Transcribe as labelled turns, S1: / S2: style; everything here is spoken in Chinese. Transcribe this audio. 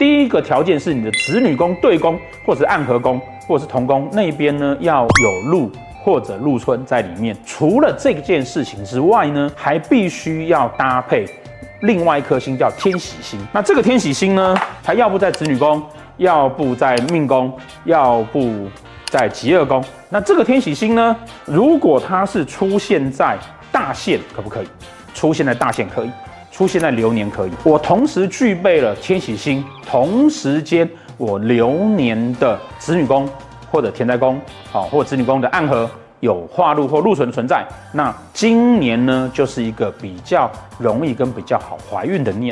S1: 第一个条件是你的子女宫、对宫，或者是暗合宫，或者是同宫那边呢要有禄或者禄春在里面。除了这件事情之外呢，还必须要搭配另外一颗星叫天喜星。那这个天喜星呢，它要不在子女宫，要不在命宫，要不在疾厄宫。那这个天喜星呢，如果它是出现在大限，可不可以？出现在大限可以。出现在流年可以，我同时具备了天喜星，同时间我流年的子女宫或者田宅宫，好，或子女宫的暗合有化禄或禄存存在，那今年呢就是一个比较容易跟比较好怀孕的年。